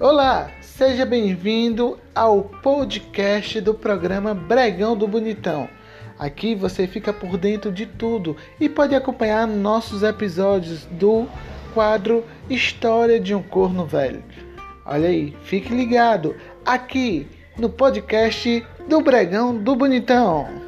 Olá, seja bem-vindo ao podcast do programa Bregão do Bonitão. Aqui você fica por dentro de tudo e pode acompanhar nossos episódios do quadro História de um Corno Velho. Olha aí, fique ligado aqui no podcast do Bregão do Bonitão.